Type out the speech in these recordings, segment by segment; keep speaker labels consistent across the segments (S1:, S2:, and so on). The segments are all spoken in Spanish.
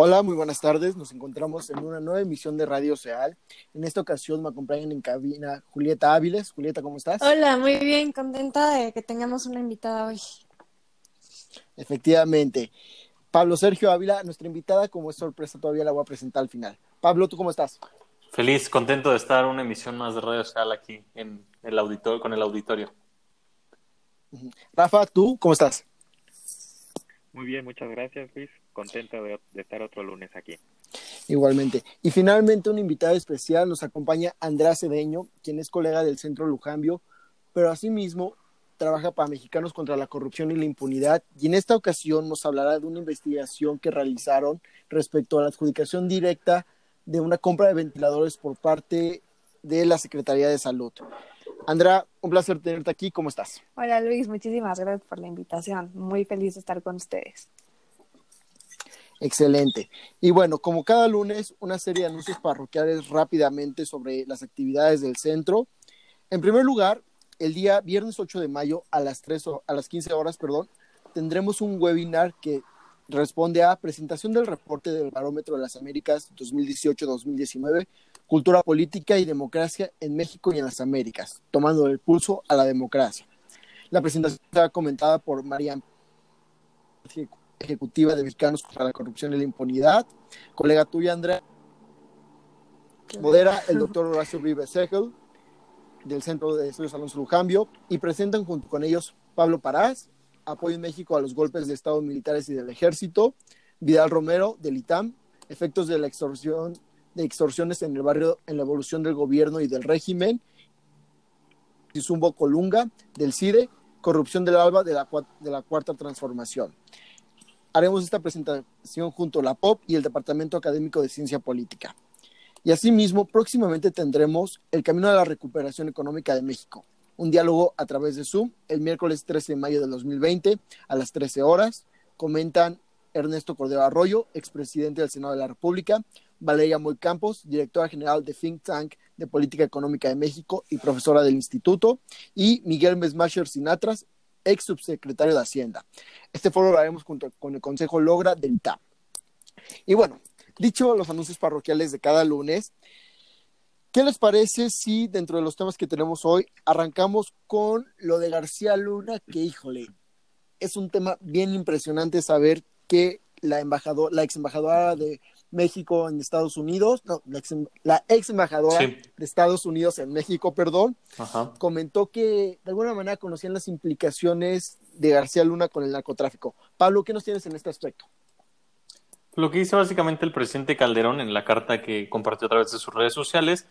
S1: Hola, muy buenas tardes. Nos encontramos en una nueva emisión de Radio Seal. En esta ocasión me acompañan en cabina Julieta Áviles. Julieta, ¿cómo estás?
S2: Hola, muy bien, contenta de que tengamos una invitada hoy.
S1: Efectivamente. Pablo Sergio Ávila, nuestra invitada, como es sorpresa, todavía la voy a presentar al final. Pablo, ¿tú cómo estás?
S3: Feliz, contento de estar en una emisión más de Radio Seal aquí en el auditorio, con el auditorio.
S1: Rafa, ¿tú cómo estás?
S4: Muy bien, muchas gracias, Luis. Contento de, estar otro lunes aquí.
S1: Igualmente. Y finalmente, un invitado especial nos acompaña Andrea Cedeño, quien es colega del Centro Lujambio, pero asimismo trabaja para Mexicanos contra la Corrupción y la Impunidad. Y en esta ocasión nos hablará de una investigación que realizaron respecto a la adjudicación directa de una compra de ventiladores por parte de la Secretaría de Salud. Andrea, un placer tenerte aquí. ¿Cómo estás?
S2: Hola Luis, muchísimas gracias por la invitación. Muy feliz de estar con ustedes.
S1: Excelente. Y bueno, como cada lunes, una serie de anuncios parroquiales rápidamente sobre las actividades del centro. En primer lugar, el día viernes 8 de mayo a las, 3, a las 15 horas, perdón, tendremos un webinar que responde a presentación del reporte del Barómetro de las Américas 2018-2019 Cultura Política y Democracia en México y en las Américas, tomando el pulso a la democracia. La presentación está comentada por María Ejecutiva de Mexicanos contra la Corrupción y la Impunidad, colega tuya, Andrea. Modera el doctor Horacio Vives Segel, del Centro de Estudios Alonso Lujambio, y presentan junto con ellos Pablo Parás, Apoyo en México a los golpes de Estado militares y del Ejército, Vidal Romero, del ITAM, Efectos de la extorsión de extorsiones en el barrio en la evolución del gobierno y del régimen, Zumbo Colunga del CIDE, corrupción del ALBA de la, de la Cuarta Transformación. Haremos esta presentación junto a la POP y el Departamento Académico de Ciencia Política. Y asimismo, próximamente tendremos el Camino a la Recuperación Económica de México, un diálogo a través de Zoom el miércoles 13 de mayo de 2020 a las 13 horas. Comentan Ernesto Cordero Arroyo, expresidente del Senado de la República, Valeria Moy Campos, directora general de Think Tank de Política Económica de México y profesora del instituto, y Miguel Mesmacher Sinatras, ex subsecretario de Hacienda. Este foro lo haremos junto con el Consejo Logra del TAP. Y bueno, dicho los anuncios parroquiales de cada lunes, ¿qué les parece si dentro de los temas que tenemos hoy arrancamos con lo de García Luna, que híjole, es un tema bien impresionante saber que la, embajador, la ex embajadora de México en Estados Unidos, no, la ex, embajadora de Estados Unidos en México, perdón, comentó que de alguna manera conocían las implicaciones de García Luna con el narcotráfico. Pablo, ¿qué nos tienes en este aspecto?
S3: Lo que dice básicamente el presidente Calderón en la carta que compartió a través de sus redes sociales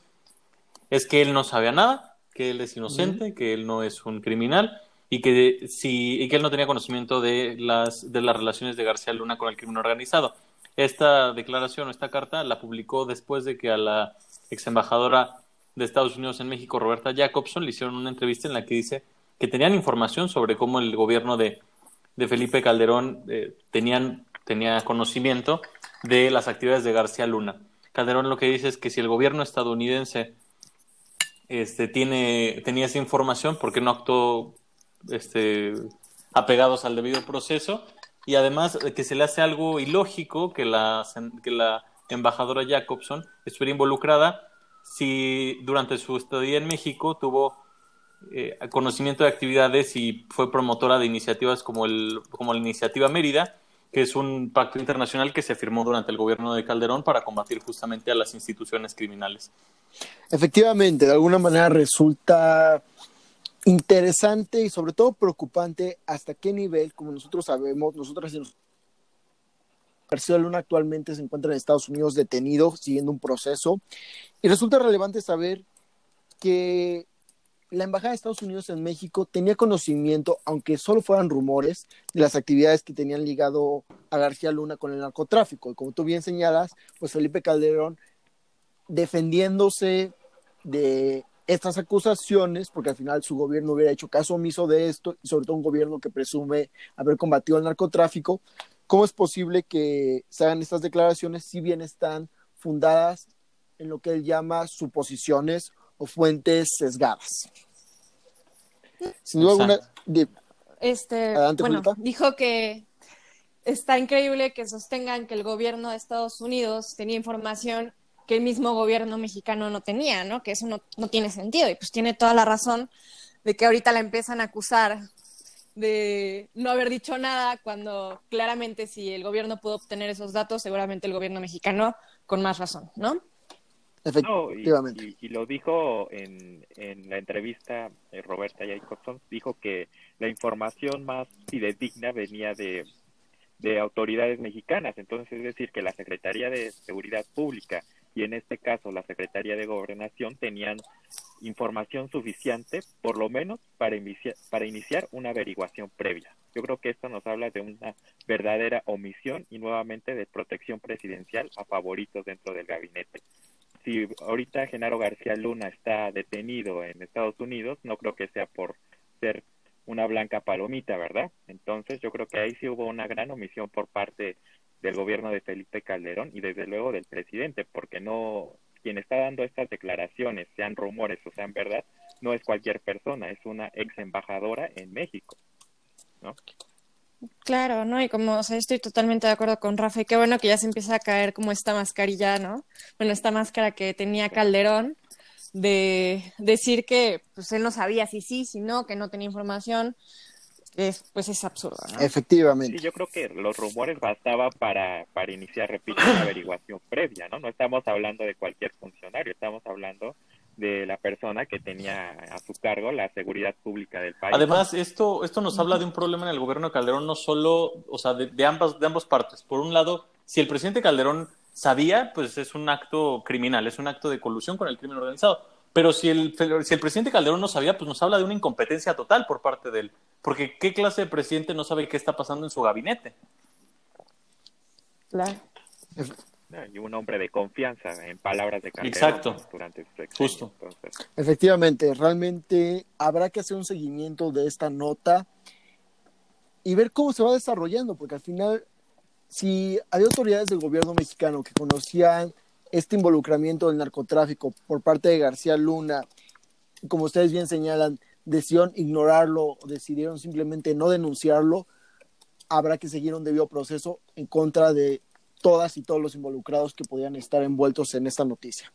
S3: es que él no sabía nada, que él es inocente, que él no es un criminal y que, si, y que él no tenía conocimiento de las, de las relaciones de García Luna con el crimen organizado. Esta declaración o esta carta la publicó después de que a la ex embajadora de Estados Unidos en México, Roberta Jacobson, le hicieron una entrevista en la que dice que tenían información sobre cómo el gobierno de, de Felipe Calderón eh, tenían, tenía conocimiento de las actividades de García Luna. Calderón lo que dice es que si el gobierno estadounidense este, tiene, tenía esa información, ¿por qué no actuó este, apegados al debido proceso y además que se le hace algo ilógico que la, que la embajadora Jacobson estuviera involucrada si durante su estadía en México tuvo eh, conocimiento de actividades y fue promotora de iniciativas como, el, como la iniciativa Mérida, que es un pacto internacional que se firmó durante el gobierno de Calderón para combatir justamente a las instituciones criminales.
S1: Efectivamente, de alguna manera resulta interesante y sobre todo preocupante hasta qué nivel, como nosotros sabemos, nosotros García Luna actualmente se encuentra en Estados Unidos detenido, siguiendo un proceso, y resulta relevante saber que la Embajada de Estados Unidos en México tenía conocimiento, aunque solo fueran rumores, de las actividades que tenían ligado a García Luna con el narcotráfico. Y como tú bien señalas, pues Felipe Calderón defendiéndose de estas acusaciones, porque al final su gobierno hubiera hecho caso omiso de esto, y sobre todo un gobierno que presume haber combatido el narcotráfico, ¿cómo es posible que se hagan estas declaraciones si bien están fundadas en lo que él llama suposiciones o fuentes sesgadas. Sin duda alguna, de-
S2: Este,
S1: Adelante,
S2: bueno, dijo que está increíble que sostengan que el gobierno de Estados Unidos tenía información que el mismo gobierno mexicano no tenía, ¿no? Que eso no, no tiene sentido. Y pues tiene toda la razón de que ahorita la empiezan a acusar de no haber dicho nada cuando claramente si el gobierno pudo obtener esos datos, seguramente el gobierno mexicano con más razón, ¿no?
S4: No, y,
S1: efectivamente.
S4: y- y lo dijo en, en la entrevista eh, Roberta Jacobson, dijo que la información más fidedigna venía de, de autoridades mexicanas, entonces es decir, que la Secretaría de Seguridad Pública y en este caso la Secretaría de Gobernación tenían información suficiente, por lo menos, para iniciar, para iniciar una averiguación previa. Yo creo que esto nos habla de una verdadera omisión y nuevamente de protección presidencial a favoritos dentro del gabinete si ahorita Genaro García Luna está detenido en Estados Unidos, no creo que sea por ser una blanca palomita, ¿verdad? Entonces yo creo que ahí sí hubo una gran omisión por parte del gobierno de Felipe Calderón y desde luego del presidente, porque no quien está dando estas declaraciones, sean rumores o sean verdad, no es cualquier persona, es una ex embajadora en México, ¿no?
S2: Claro, ¿no? Y como, o sea, estoy totalmente de acuerdo con Rafa, y qué bueno que ya se empieza a caer como esta mascarilla, ¿no? Bueno, esta máscara que tenía Calderón de decir que pues él no sabía si sí, si no, que no tenía información, es, pues es absurdo, ¿no?
S1: Efectivamente.
S4: Sí, yo creo que los rumores bastaba para, para iniciar, repito, una averiguación previa, ¿no? No estamos hablando de cualquier funcionario, estamos hablando de la persona que tenía a su cargo la seguridad pública del país.
S3: Además, esto, esto nos habla de un problema en el gobierno de Calderón, no solo, o sea, de, de ambas, de ambas partes. Por un lado, si el presidente Calderón sabía, pues es un acto criminal, es un acto de colusión con el crimen organizado. Pero si el, si el presidente Calderón no sabía, pues nos habla de una incompetencia total por parte de él. Porque ¿qué clase de presidente no sabe qué está pasando en su gabinete?
S2: Claro.
S4: Y un hombre de confianza, en palabras de Calderón,
S3: Exacto.
S4: durante su sexenio.
S3: Justo.
S4: Entonces,
S1: Efectivamente, realmente habrá que hacer un seguimiento de esta nota y ver cómo se va desarrollando, porque al final, si hay autoridades del gobierno mexicano que conocían este involucramiento del narcotráfico por parte de García Luna, como ustedes bien señalan, decidieron ignorarlo, decidieron simplemente no denunciarlo, habrá que seguir un debido proceso en contra de todas y todos los involucrados que podían estar envueltos en esta noticia.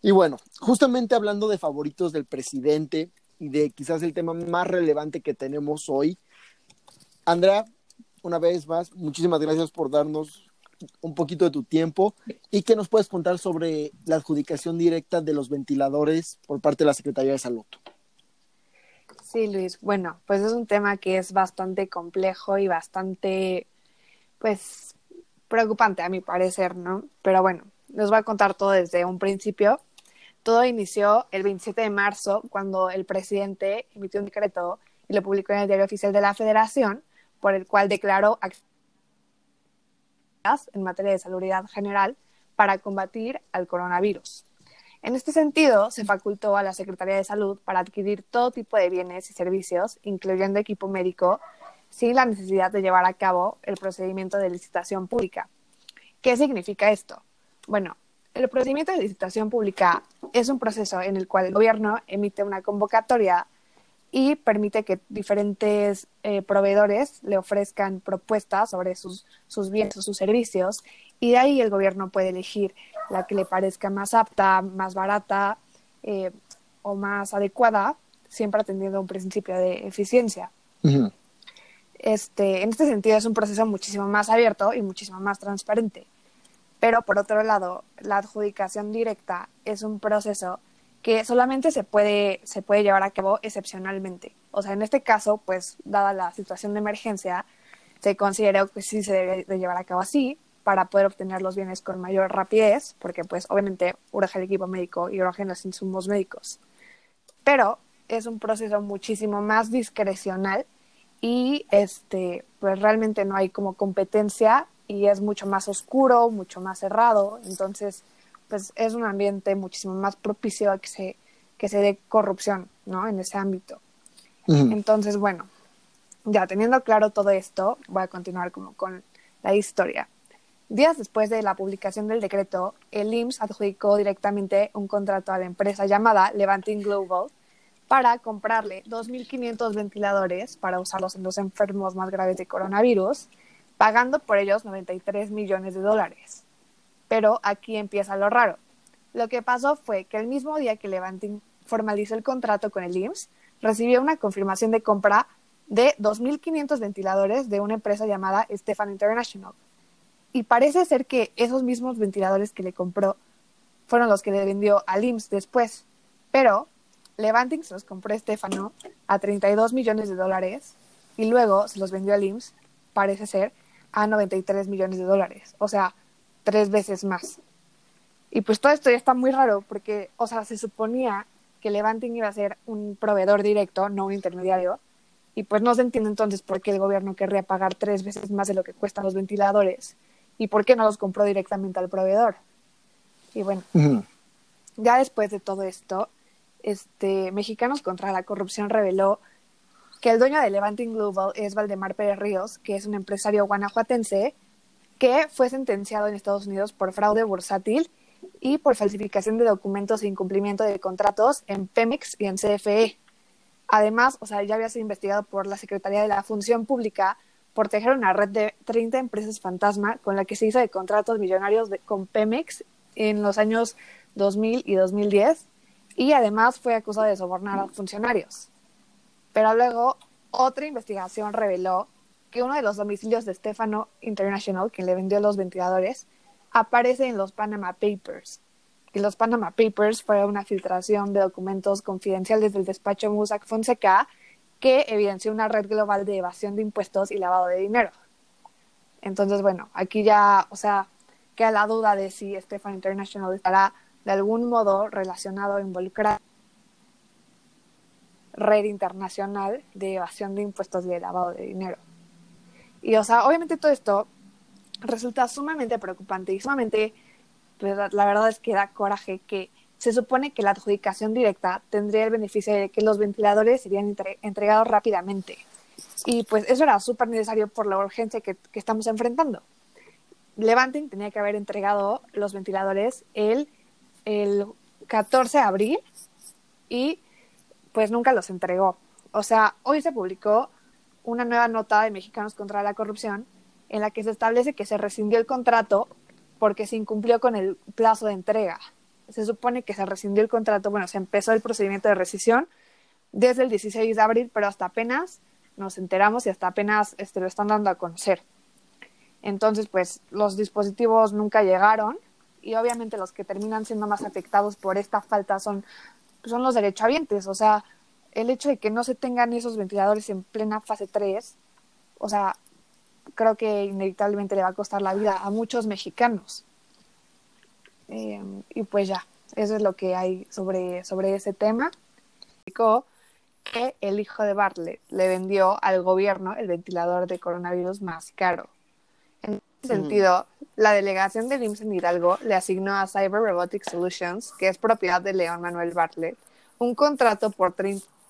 S1: Y bueno, justamente hablando de favoritos del presidente y de quizás el tema más relevante que tenemos hoy, Andrea, una vez más, muchísimas gracias por darnos un poquito de tu tiempo y que nos puedes contar sobre la adjudicación directa de los ventiladores por parte de la Secretaría de Salud.
S2: Sí, Luis. Bueno, pues es un tema que es bastante complejo y bastante, pues, preocupante a mi parecer, ¿no? Pero bueno, les voy a contar todo desde un principio. Todo inició el 27 de marzo, cuando el presidente emitió un decreto y lo publicó en el Diario Oficial de la Federación, por el cual declaró en materia de salubridad general para combatir al coronavirus. En este sentido, se facultó a la Secretaría de Salud para adquirir todo tipo de bienes y servicios, incluyendo equipo médico, sin la necesidad de llevar a cabo el procedimiento de licitación pública. ¿Qué significa esto? Bueno, el procedimiento de licitación pública es un proceso en el cual el gobierno emite una convocatoria y permite que diferentes eh, proveedores le ofrezcan propuestas sobre sus, sus bienes o sus servicios y de ahí el gobierno puede elegir la que le parezca más apta, más barata eh, o más adecuada, siempre atendiendo un principio de eficiencia. Este, en este sentido es un proceso muchísimo más abierto y muchísimo más transparente. Pero por otro lado, la adjudicación directa es un proceso que solamente se puede, se puede llevar a cabo excepcionalmente. O sea, en este caso, pues, dada la situación de emergencia, se consideró que sí se debe de llevar a cabo así para poder obtener los bienes con mayor rapidez, porque pues obviamente urge el equipo médico y urgen los insumos médicos. Pero es un proceso muchísimo más discrecional y este pues realmente no hay como competencia y es mucho más oscuro, mucho más cerrado, entonces pues es un ambiente muchísimo más propicio a que se que se dé corrupción, ¿no? En ese ámbito. Entonces, bueno, ya teniendo claro todo esto, voy a continuar como con la historia. Días después de la publicación del decreto, el IMSS adjudicó directamente un contrato a la empresa llamada Levanting Global para comprarle 2.500 ventiladores para usarlos en los enfermos más graves de coronavirus, pagando por ellos 93 millones de dólares. Pero aquí empieza lo raro. Lo que pasó fue que el mismo día que Levanting formalizó el contrato con el IMSS, recibió una confirmación de compra de 2.500 ventiladores de una empresa llamada Stefan International. Y parece ser que esos mismos ventiladores que le compró fueron los que le vendió al IMSS después. Pero Levanting se los compró a Stefano a 32 millones de dólares y luego se los vendió al IMSS, parece ser, a 93 millones de dólares. O sea, tres veces más. Y pues todo esto ya está muy raro porque, o sea, se suponía que Levanting iba a ser un proveedor directo, no un intermediario. Y pues no se entiende entonces por qué el gobierno querría pagar tres veces más de lo que cuestan los ventiladores y por qué no los compró directamente al proveedor. Y bueno, ya después de todo esto, este, Mexicanos contra la Corrupción reveló que el dueño de Levanting Global es Valdemar Pérez Ríos, que es un empresario guanajuatense que fue sentenciado en Estados Unidos por fraude bursátil y por falsificación de documentos e incumplimiento de contratos en Pemex y en CFE. Además, o sea, ya había sido investigado por la Secretaría de la Función Pública por tejer una red de 30 empresas fantasma con la que se hizo de contratos millonarios con Pemex en los años 2000 y 2010 y además fue acusado de sobornar a funcionarios. Pero luego otra investigación reveló que uno de los domicilios de Stefano International, quien le vendió los ventiladores, aparece en los Panama Papers. Y los Panama Papers fue una filtración de documentos confidenciales del despacho Mossack Fonseca que evidenció una red global de evasión de impuestos y lavado de dinero. Entonces, bueno, aquí ya, o sea, queda la duda de si Stefano International estará de algún modo relacionado o involucrado red internacional de evasión de impuestos y de lavado de dinero. Y, o sea, obviamente todo esto resulta sumamente preocupante y sumamente, pues, la verdad es que da coraje que se supone que la adjudicación directa tendría el beneficio de que los ventiladores serían entregados rápidamente. Y pues eso era súper necesario por la urgencia que, que, estamos enfrentando. Levanting tenía que haber entregado los ventiladores el el 14 de abril y pues nunca los entregó. O sea, hoy se publicó una nueva nota de Mexicanos contra la Corrupción en la que se establece que se rescindió el contrato porque se incumplió con el plazo de entrega. Se supone que se rescindió el contrato, bueno, se empezó el procedimiento de rescisión desde el 16 de abril, pero hasta apenas nos enteramos y hasta apenas este, lo están dando a conocer. Entonces, pues los dispositivos nunca llegaron y obviamente los que terminan siendo más afectados por esta falta son, son los derechohabientes. O sea, el hecho de que no se tengan esos ventiladores en plena fase 3, o sea, creo que inevitablemente le va a costar la vida a muchos mexicanos. Eh, y pues ya, eso es lo que hay sobre, sobre ese tema. Que el hijo de Bartlett le vendió al gobierno el ventilador de coronavirus más caro. En ese sentido, la delegación de IMSS en Hidalgo le asignó a Cyber Robotic Solutions, que es propiedad de León Manuel Bartlett, un contrato por 30 pesos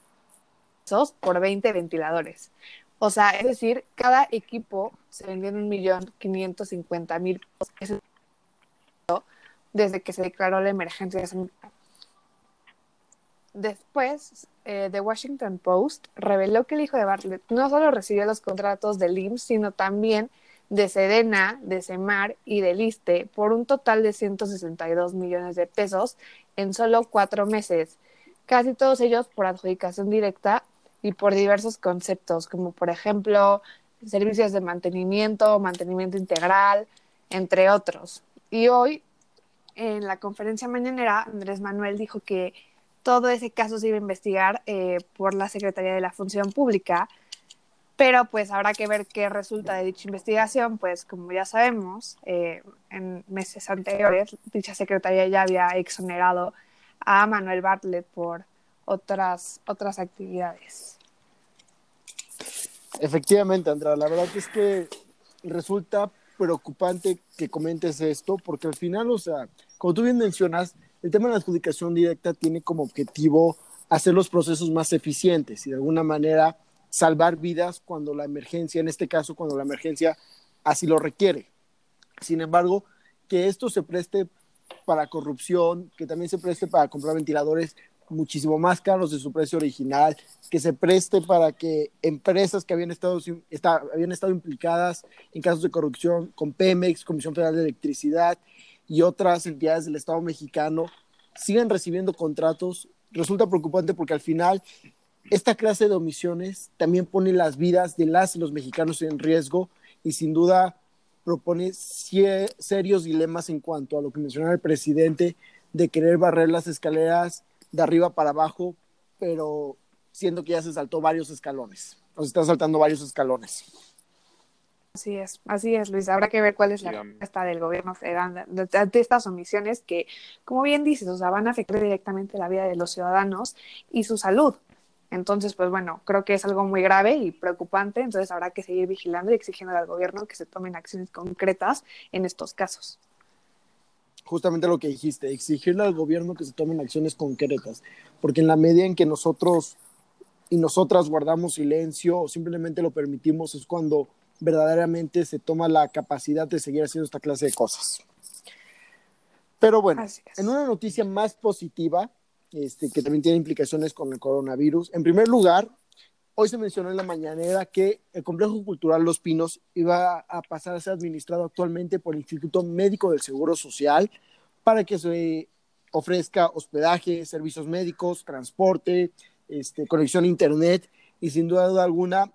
S2: por 20 ventiladores. O sea, es decir, cada equipo se vendió en un millón quinientos cincuenta mil pesos desde que se declaró la emergencia. Después, eh, The Washington Post reveló que el hijo de Bartlett no solo recibió los contratos del IMSS, sino también de Sedena, de Semar y de Liste por un total de 162 millones de pesos en solo cuatro meses, casi todos ellos por adjudicación directa y por diversos conceptos, como por ejemplo servicios de mantenimiento, mantenimiento integral, entre otros. Y hoy, en la conferencia mañanera, Andrés Manuel dijo que todo ese caso se iba a investigar eh, por la Secretaría de la Función Pública, pero pues habrá que ver qué resulta de dicha investigación, pues como ya sabemos, eh, en meses anteriores dicha secretaría ya había exonerado a Manuel Bartlett por otras, otras actividades.
S1: Efectivamente, Andrea, la verdad es que resulta preocupante que comentes esto, porque al final, o sea, como tú bien mencionas, el tema de la adjudicación directa tiene como objetivo hacer los procesos más eficientes y de alguna manera salvar vidas cuando la emergencia, en este caso, cuando la emergencia así lo requiere. Sin embargo, que esto se preste para corrupción, que también se preste para comprar ventiladores muchísimo más caros de su precio original, que se preste para que empresas que habían estado, habían estado implicadas en casos de corrupción con Pemex, Comisión Federal de Electricidad y otras entidades del Estado mexicano sigan recibiendo contratos, resulta preocupante porque al final esta clase de omisiones también pone las vidas de las y los mexicanos en riesgo y sin duda propone serios dilemas en cuanto a lo que mencionaba el presidente de querer barrer las escaleras de arriba para abajo, pero siendo que ya se saltó varios escalones, o se está saltando varios escalones.
S2: Así es, así es, Luis. Habrá que ver cuál es la respuesta del gobierno federal ante estas omisiones que, como bien dices, o sea, van a afectar directamente la vida de los ciudadanos y su salud. Entonces, pues bueno, creo que es algo muy grave y preocupante, entonces habrá que seguir vigilando y exigiendo al gobierno que se tomen acciones concretas en estos casos
S1: justamente lo que dijiste, exigirle al gobierno que se tomen acciones concretas, porque en la medida en que nosotros y nosotras guardamos silencio o simplemente lo permitimos es cuando verdaderamente se toma la capacidad de seguir haciendo esta clase de cosas. Pero bueno, en una noticia más positiva, este, que también tiene implicaciones con el coronavirus, en primer lugar, Hoy se mencionó en la mañanera que el Complejo Cultural Los Pinos iba a pasar a ser administrado actualmente por el Instituto Médico del Seguro Social para que se ofrezca hospedaje, servicios médicos, transporte, este, conexión a Internet y sin duda alguna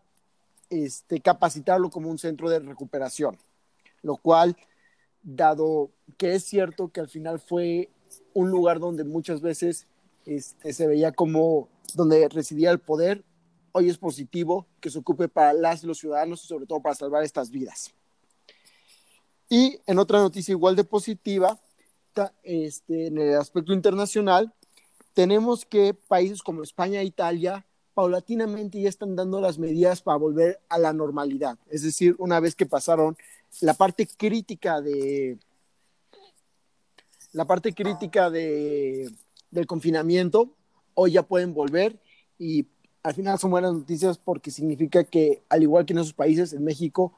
S1: este, capacitarlo como un centro de recuperación, lo cual, dado que es cierto que al final fue un lugar donde muchas veces este, se veía como donde residía el poder, hoy es positivo que se ocupe para las los ciudadanos y sobre todo para salvar estas vidas. Y en otra noticia igual de positiva, este, en el aspecto internacional, tenemos que países como España e Italia paulatinamente ya están dando las medidas para volver a la normalidad. Es decir, una vez que pasaron la parte crítica de la parte crítica de, del confinamiento, hoy ya pueden volver y al final son buenas noticias porque significa que, al igual que en esos países, en México,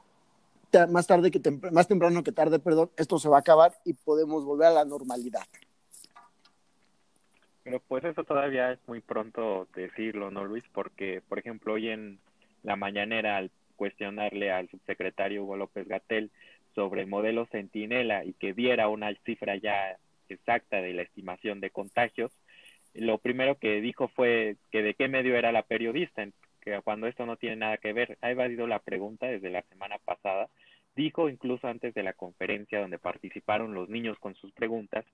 S1: más tarde que más temprano que tarde, perdón, esto se va a acabar y podemos volver a la normalidad.
S4: Pero pues eso todavía es muy pronto decirlo, ¿no, Luis? Porque, por ejemplo, hoy en la mañanera, al cuestionarle al subsecretario Hugo López Gatel sobre el modelo Centinela y que diera una cifra ya exacta de la estimación de contagios, lo primero que dijo fue que de qué medio era la periodista, que cuando esto no tiene nada que ver, ha evadido la pregunta desde la semana pasada, dijo incluso antes de la conferencia donde participaron los niños con sus preguntas,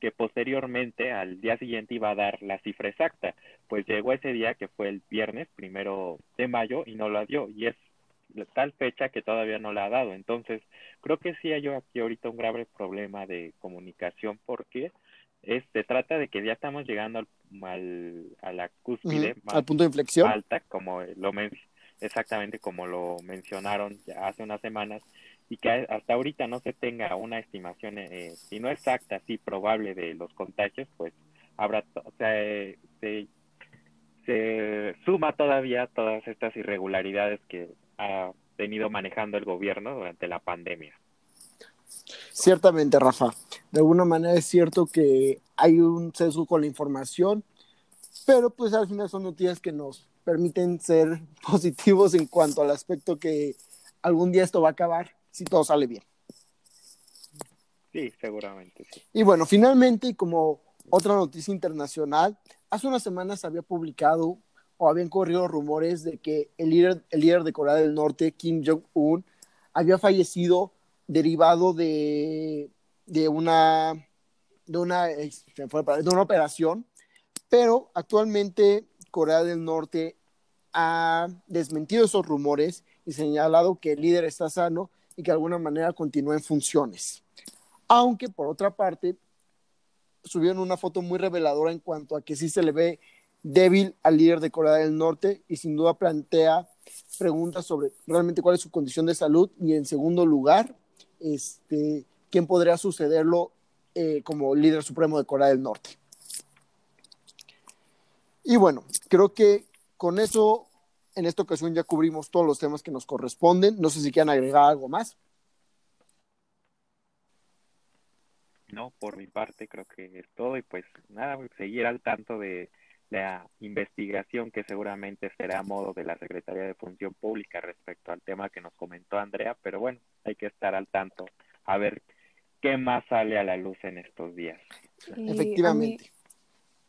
S4: que posteriormente al día siguiente iba a dar la cifra exacta, pues llegó ese día que fue el viernes primero de mayo y no la dio, y es tal fecha que todavía no la ha dado. Entonces, creo que sí hay aquí ahorita un grave problema de comunicación porque se trata de que ya estamos llegando al, a la cúspide
S1: al punto de inflexión
S4: alta, como lo exactamente como lo mencionaron ya hace unas semanas, y que hasta ahorita no se tenga una estimación, eh, si no exacta, sí probable de los contagios, pues habrá, o sea, se, se suma todavía todas estas irregularidades que ha venido manejando el gobierno durante la pandemia.
S1: Ciertamente, Rafa. De alguna manera es cierto que hay un sesgo con la información, pero pues al final son noticias que nos permiten ser positivos en cuanto al aspecto que algún día esto va a acabar si todo sale bien.
S4: Sí, seguramente. Sí.
S1: Y bueno, finalmente, y como otra noticia internacional, hace unas semanas había publicado o habían corrido rumores de que el líder, el líder de Corea del Norte, Kim Jong-un, había fallecido derivado de, de una de una, de una operación, pero actualmente Corea del Norte ha desmentido esos rumores y señalado que el líder está sano y que de alguna manera continúa en funciones. Aunque por otra parte, subieron una foto muy reveladora en cuanto a que sí se le ve débil al líder de Corea del Norte y sin duda plantea preguntas sobre realmente cuál es su condición de salud y en segundo lugar, este, quién podría sucederlo eh, como líder supremo de Corea del Norte. Y bueno, creo que con eso, en esta ocasión ya cubrimos todos los temas que nos corresponden. No sé si quieren agregar algo más.
S4: no, por mi parte creo que es todo y pues nada, seguir al tanto de la investigación que seguramente será a modo de la Secretaría de Función Pública respecto al tema que nos comentó Andrea, pero bueno, hay que estar al tanto a ver qué más sale a la luz en estos días.
S1: Efectivamente.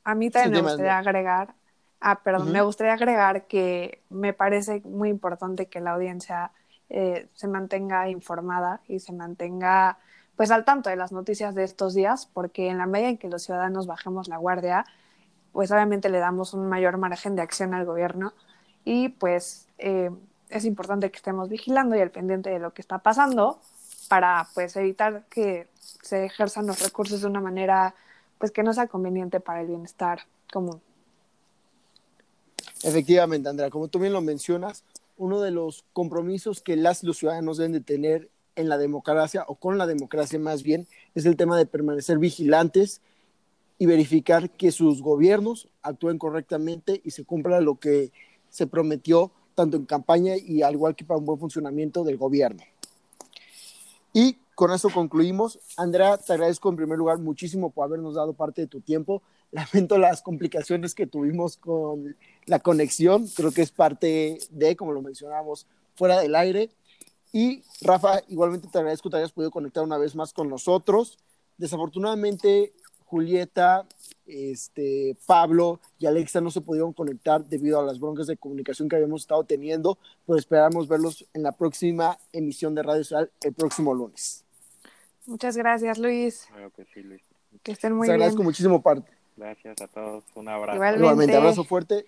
S2: A mí, también me gustaría agregar, ah, perdón, me gustaría agregar que me parece muy importante que la audiencia eh, se mantenga informada y se mantenga pues al tanto de las noticias de estos días, porque en la medida en que los ciudadanos bajemos la guardia, pues obviamente le damos un mayor margen de acción al gobierno y pues eh, es importante que estemos vigilando y al pendiente de lo que está pasando para pues evitar que se ejerzan los recursos de una manera pues que no sea conveniente para el bienestar común.
S1: Efectivamente, Andrea, como tú bien lo mencionas, uno de los compromisos que las los ciudadanos deben de tener en la democracia o con la democracia más bien es el tema de permanecer vigilantes y verificar que sus gobiernos actúen correctamente y se cumpla lo que se prometió tanto en campaña y al igual que para un buen funcionamiento del gobierno. Y con eso concluimos. Andrea, te agradezco en primer lugar muchísimo por habernos dado parte de tu tiempo. Lamento las complicaciones que tuvimos con la conexión. Creo que es parte de, como lo mencionamos, fuera del aire. Y Rafa, igualmente te agradezco que te hayas podido conectar una vez más con nosotros. Desafortunadamente, Julieta, este, Pablo y Alexa no se pudieron conectar debido a las broncas de comunicación que habíamos estado teniendo, pero esperamos verlos en la próxima emisión de Radio Social el próximo lunes.
S2: Muchas gracias, Luis.
S4: que sí, Luis.
S2: Que estén muy
S1: Te
S2: bien.
S1: agradezco muchísimo parte.
S4: Gracias a todos. Un abrazo.
S2: Igualmente.
S1: Igualmente, abrazo fuerte.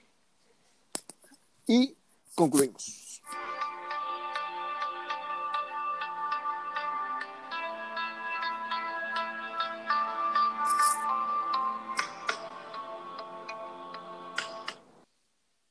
S1: Y concluimos.